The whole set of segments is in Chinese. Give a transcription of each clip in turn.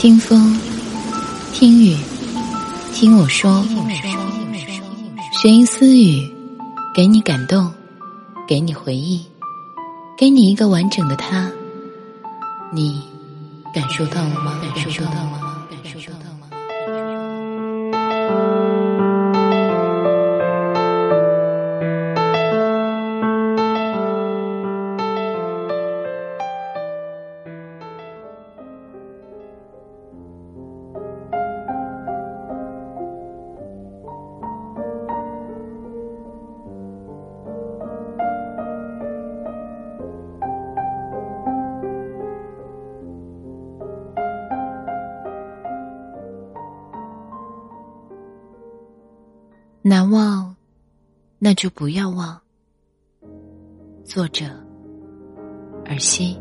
听风，听雨，听我说，学音私语，给你感动，给你回忆，给你一个完整的他。你感受到了吗？感受到了吗？难忘，那就不要忘。作者：尔西。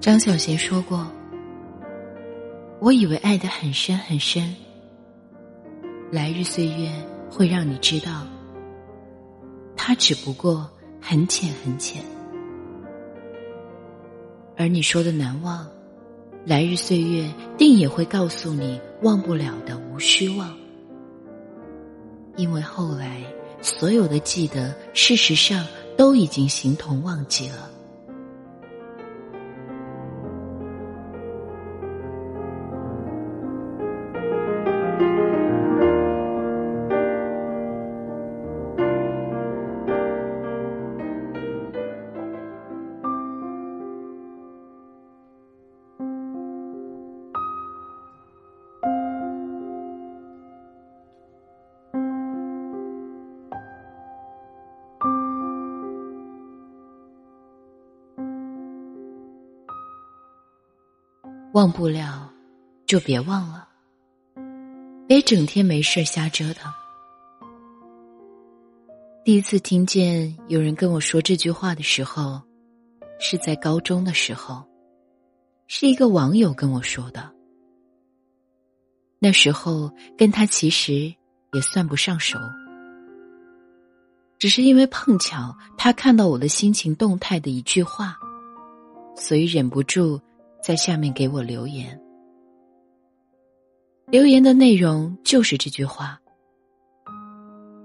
张小娴说过：“我以为爱得很深很深，来日岁月会让你知道，它只不过很浅很浅。而你说的难忘，来日岁月定也会告诉你忘不了的无需忘，因为后来所有的记得，事实上都已经形同忘记了。”忘不了，就别忘了。别整天没事瞎折腾。第一次听见有人跟我说这句话的时候，是在高中的时候，是一个网友跟我说的。那时候跟他其实也算不上熟，只是因为碰巧他看到我的心情动态的一句话，所以忍不住。在下面给我留言，留言的内容就是这句话。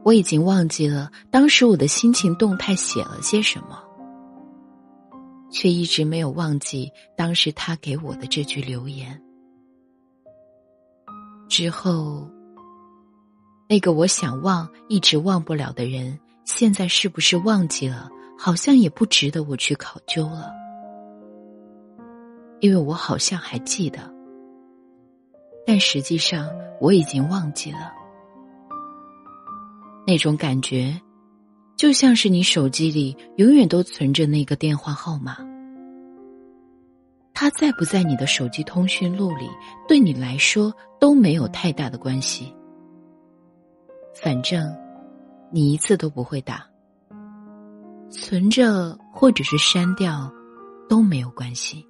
我已经忘记了当时我的心情动态写了些什么，却一直没有忘记当时他给我的这句留言。之后，那个我想忘一直忘不了的人，现在是不是忘记了？好像也不值得我去考究了。因为我好像还记得，但实际上我已经忘记了。那种感觉，就像是你手机里永远都存着那个电话号码，它在不在你的手机通讯录里，对你来说都没有太大的关系。反正，你一次都不会打，存着或者是删掉，都没有关系。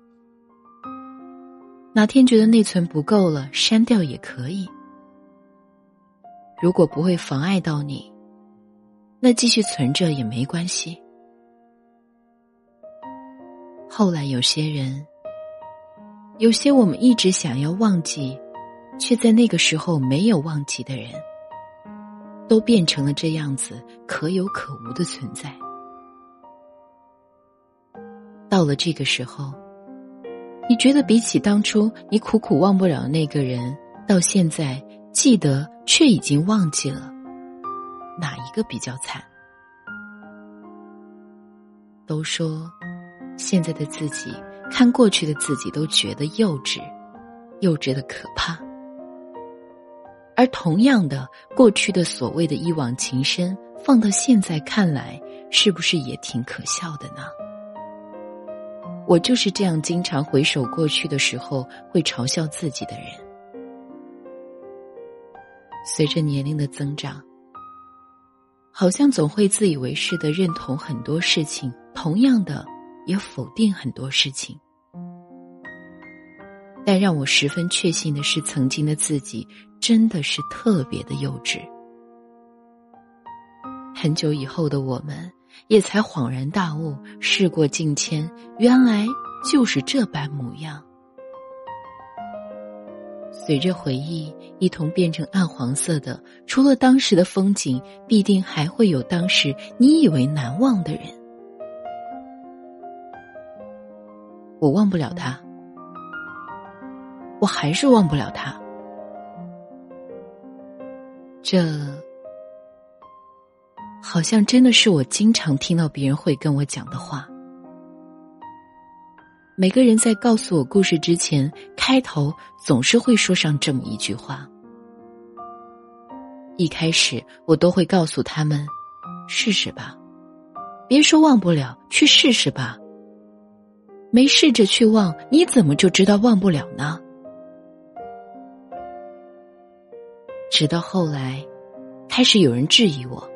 哪天觉得内存不够了，删掉也可以。如果不会妨碍到你，那继续存着也没关系。后来有些人，有些我们一直想要忘记，却在那个时候没有忘记的人，都变成了这样子可有可无的存在。到了这个时候。你觉得比起当初你苦苦忘不了那个人，到现在记得却已经忘记了，哪一个比较惨？都说现在的自己看过去的自己都觉得幼稚，幼稚的可怕。而同样的，过去的所谓的一往情深，放到现在看来，是不是也挺可笑的呢？我就是这样，经常回首过去的时候会嘲笑自己的人。随着年龄的增长，好像总会自以为是的认同很多事情，同样的也否定很多事情。但让我十分确信的是，曾经的自己真的是特别的幼稚。很久以后的我们，也才恍然大悟：事过境迁，原来就是这般模样。随着回忆一同变成暗黄色的，除了当时的风景，必定还会有当时你以为难忘的人。我忘不了他。我还是忘不了他，这好像真的是我经常听到别人会跟我讲的话。每个人在告诉我故事之前，开头总是会说上这么一句话。一开始我都会告诉他们：“试试吧，别说忘不了，去试试吧。没试着去忘，你怎么就知道忘不了呢？”直到后来，开始有人质疑我，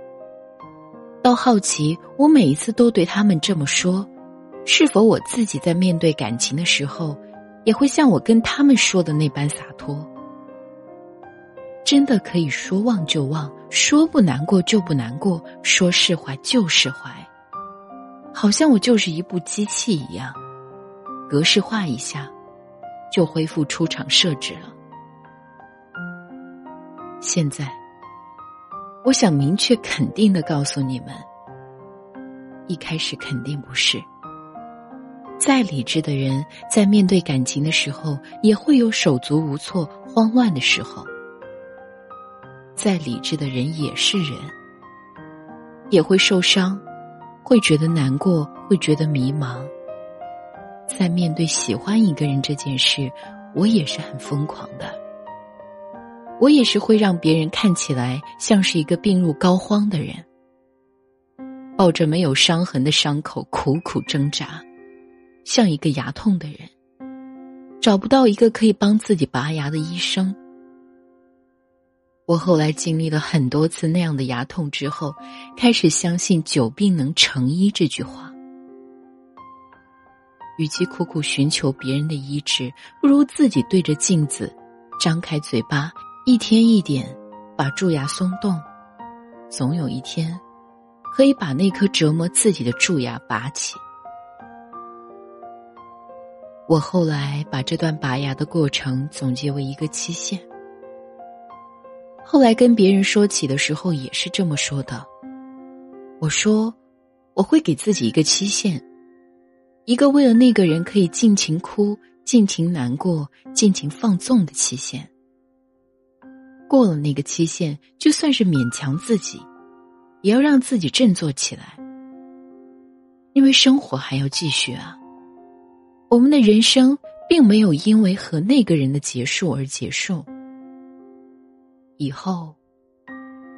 到好奇我每一次都对他们这么说，是否我自己在面对感情的时候，也会像我跟他们说的那般洒脱？真的可以说忘就忘，说不难过就不难过，说释怀就释怀，好像我就是一部机器一样，格式化一下，就恢复出厂设置了。现在，我想明确肯定的告诉你们：一开始肯定不是。再理智的人，在面对感情的时候，也会有手足无措、慌乱的时候。再理智的人也是人，也会受伤，会觉得难过，会觉得迷茫。在面对喜欢一个人这件事，我也是很疯狂的。我也是会让别人看起来像是一个病入膏肓的人，抱着没有伤痕的伤口苦苦挣扎，像一个牙痛的人，找不到一个可以帮自己拔牙的医生。我后来经历了很多次那样的牙痛之后，开始相信“久病能成医”这句话。与其苦苦寻求别人的医治，不如自己对着镜子，张开嘴巴。一天一点把蛀牙松动，总有一天可以把那颗折磨自己的蛀牙拔起。我后来把这段拔牙的过程总结为一个期限。后来跟别人说起的时候也是这么说的。我说我会给自己一个期限，一个为了那个人可以尽情哭、尽情难过、尽情放纵的期限。过了那个期限，就算是勉强自己，也要让自己振作起来，因为生活还要继续啊。我们的人生并没有因为和那个人的结束而结束，以后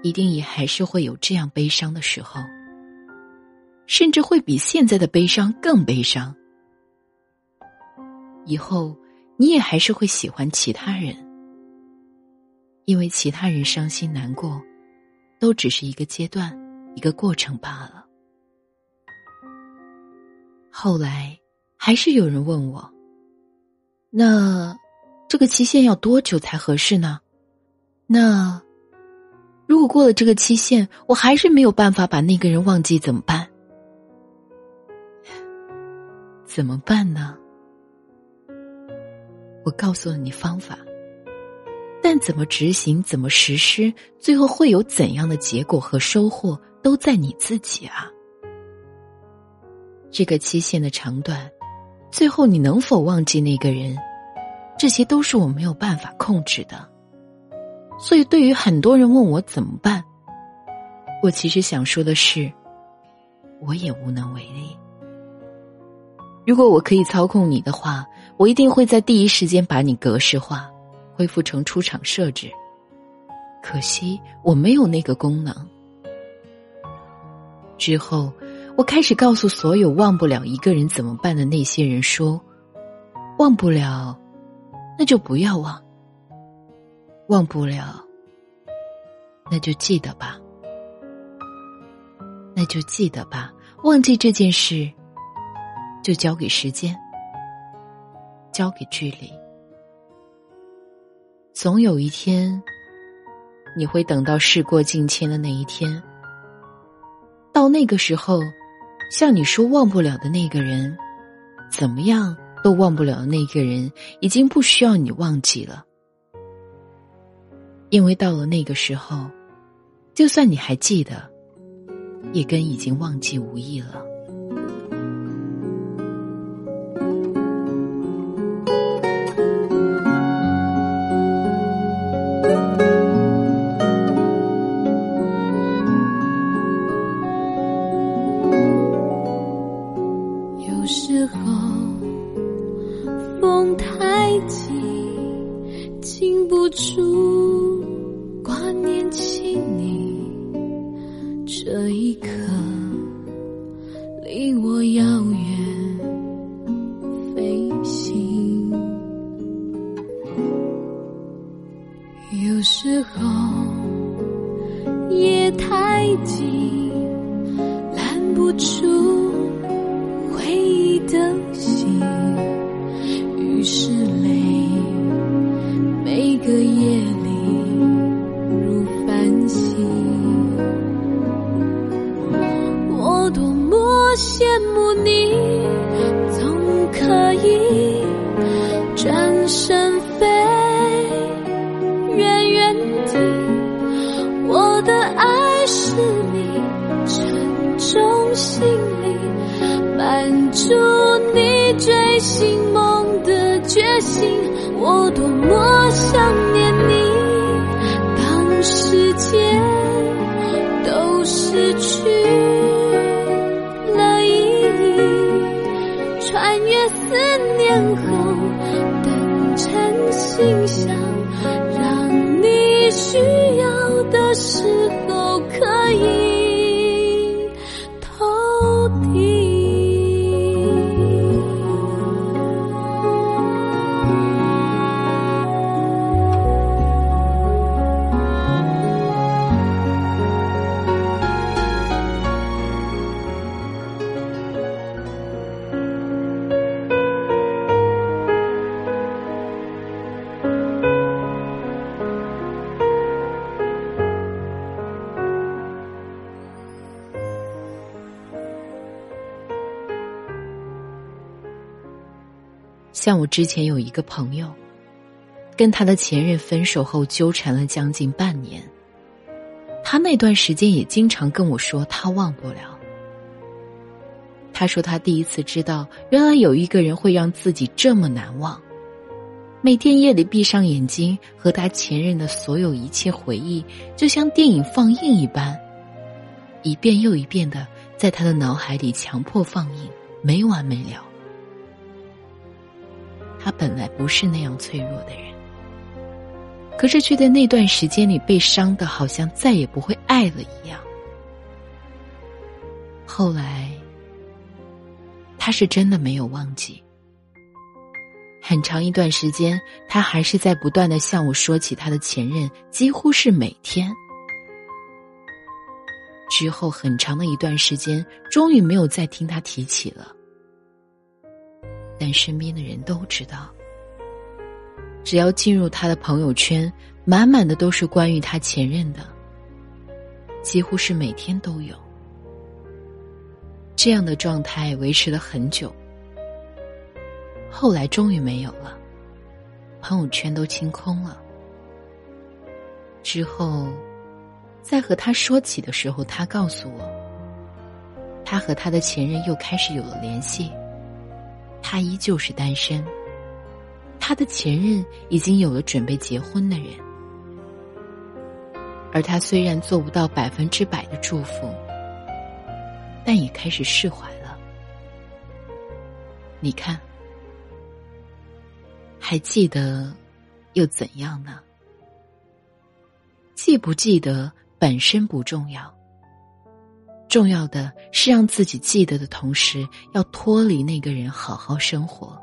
一定也还是会有这样悲伤的时候，甚至会比现在的悲伤更悲伤。以后你也还是会喜欢其他人。因为其他人伤心难过，都只是一个阶段、一个过程罢了。后来还是有人问我：“那这个期限要多久才合适呢？”那如果过了这个期限，我还是没有办法把那个人忘记，怎么办？怎么办呢？我告诉了你方法。但怎么执行，怎么实施，最后会有怎样的结果和收获，都在你自己啊。这个期限的长短，最后你能否忘记那个人，这些都是我没有办法控制的。所以，对于很多人问我怎么办，我其实想说的是，我也无能为力。如果我可以操控你的话，我一定会在第一时间把你格式化。恢复成出厂设置，可惜我没有那个功能。之后，我开始告诉所有忘不了一个人怎么办的那些人说：“忘不了，那就不要忘；忘不了，那就记得吧。那就记得吧。忘记这件事，就交给时间，交给距离。总有一天，你会等到事过境迁的那一天。到那个时候，像你说忘不了的那个人，怎么样都忘不了的那个人，已经不需要你忘记了。因为到了那个时候，就算你还记得，也跟已经忘记无异了。出。像我之前有一个朋友，跟他的前任分手后纠缠了将近半年。他那段时间也经常跟我说他忘不了。他说他第一次知道，原来有一个人会让自己这么难忘。每天夜里闭上眼睛，和他前任的所有一切回忆，就像电影放映一般，一遍又一遍的在他的脑海里强迫放映，没完没了。他本来不是那样脆弱的人，可是却在那段时间里被伤的，好像再也不会爱了一样。后来，他是真的没有忘记。很长一段时间，他还是在不断的向我说起他的前任，几乎是每天。之后很长的一段时间，终于没有再听他提起了。但身边的人都知道，只要进入他的朋友圈，满满的都是关于他前任的，几乎是每天都有。这样的状态维持了很久，后来终于没有了，朋友圈都清空了。之后，在和他说起的时候，他告诉我，他和他的前任又开始有了联系。他依旧是单身，他的前任已经有了准备结婚的人，而他虽然做不到百分之百的祝福，但也开始释怀了。你看，还记得又怎样呢？记不记得本身不重要。重要的是让自己记得的同时，要脱离那个人，好好生活，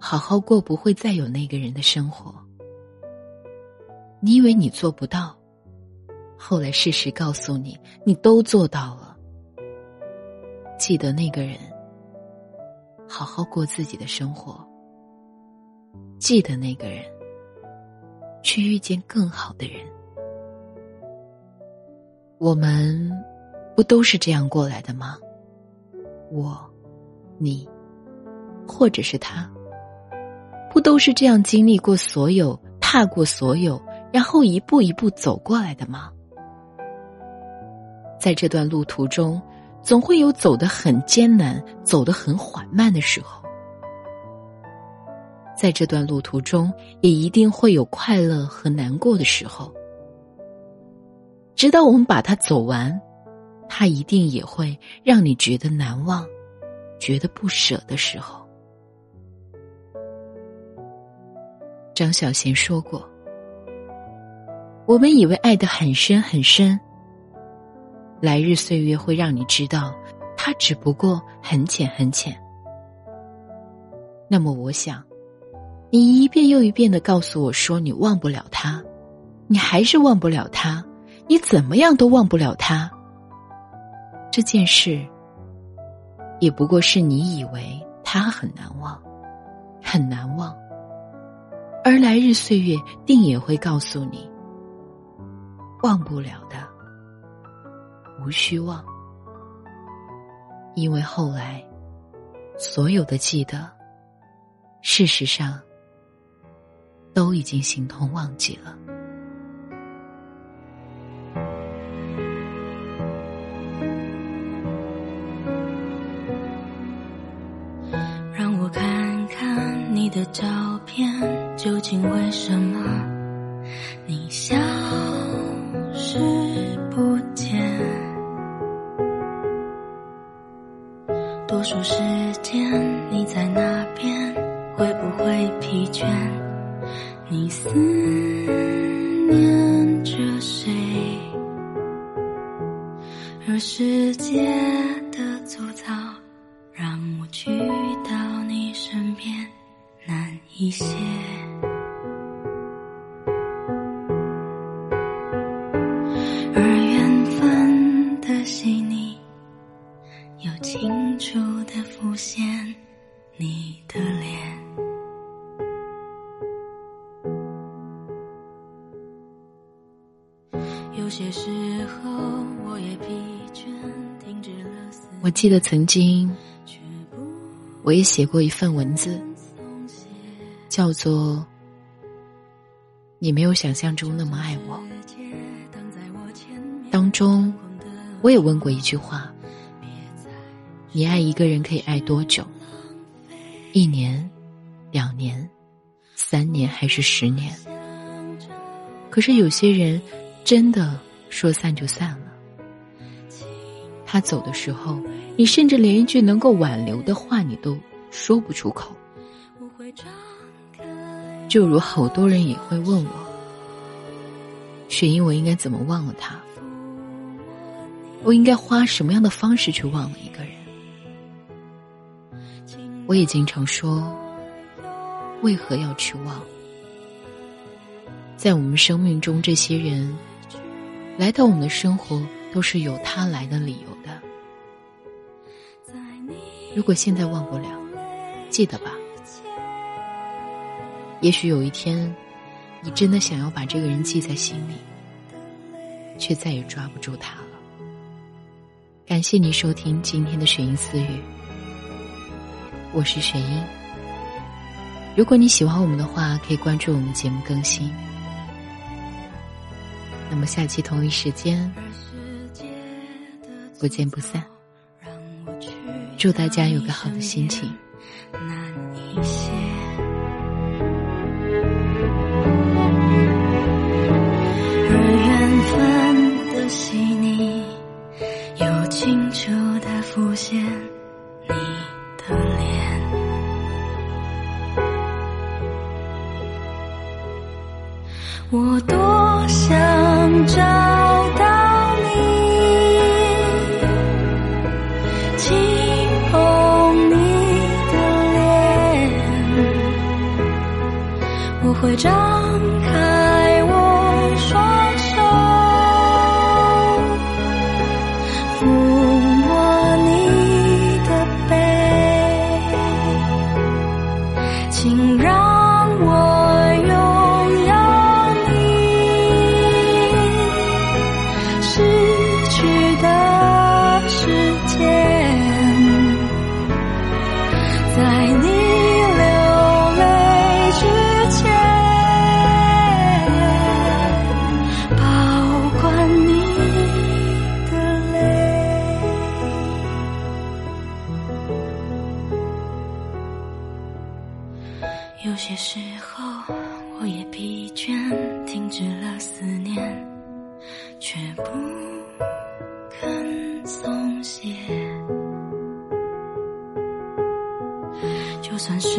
好好过不会再有那个人的生活。你以为你做不到，后来事实告诉你，你都做到了。记得那个人，好好过自己的生活。记得那个人，去遇见更好的人。我们不都是这样过来的吗？我，你，或者是他，不都是这样经历过所有、踏过所有，然后一步一步走过来的吗？在这段路途中，总会有走得很艰难、走得很缓慢的时候；在这段路途中，也一定会有快乐和难过的时候。直到我们把它走完，他一定也会让你觉得难忘、觉得不舍的时候。张小娴说过：“我们以为爱得很深很深。”来日岁月会让你知道，它只不过很浅很浅。那么，我想，你一遍又一遍的告诉我说你忘不了他，你还是忘不了他，你怎么样都忘不了他。这件事，也不过是你以为他很难忘，很难忘，而来日岁月定也会告诉你，忘不了的。无需忘，因为后来所有的记得，事实上都已经形同忘记了。天，究竟为什么你消失不见？多数时间你在那边，会不会疲倦？你思念着谁？而世界一些而缘分的细腻，又清楚的浮现你的脸。有些时候我也疲倦，停止了。我记得曾经，我也写过一份文字。叫做“你没有想象中那么爱我”。当中，我也问过一句话：“你爱一个人可以爱多久？一年、两年、三年还是十年？”可是有些人。真的说散就散了。他走的时候，你甚至连一句能够挽留的话，你都说不出口。就如好多人也会问我，雪英，我应该怎么忘了他？我应该花什么样的方式去忘了一个人？我也经常说，为何要去忘？在我们生命中，这些人。来到我们的生活，都是有他来的理由的。如果现在忘不了，记得吧。也许有一天，你真的想要把这个人记在心里，却再也抓不住他了。感谢你收听今天的雪音私语，我是雪音。如果你喜欢我们的话，可以关注我们节目更新。那么下期同一时间，不见不散。祝大家有个好的心情。会长有些时候，我也疲倦，停止了思念，却不肯松懈。就算是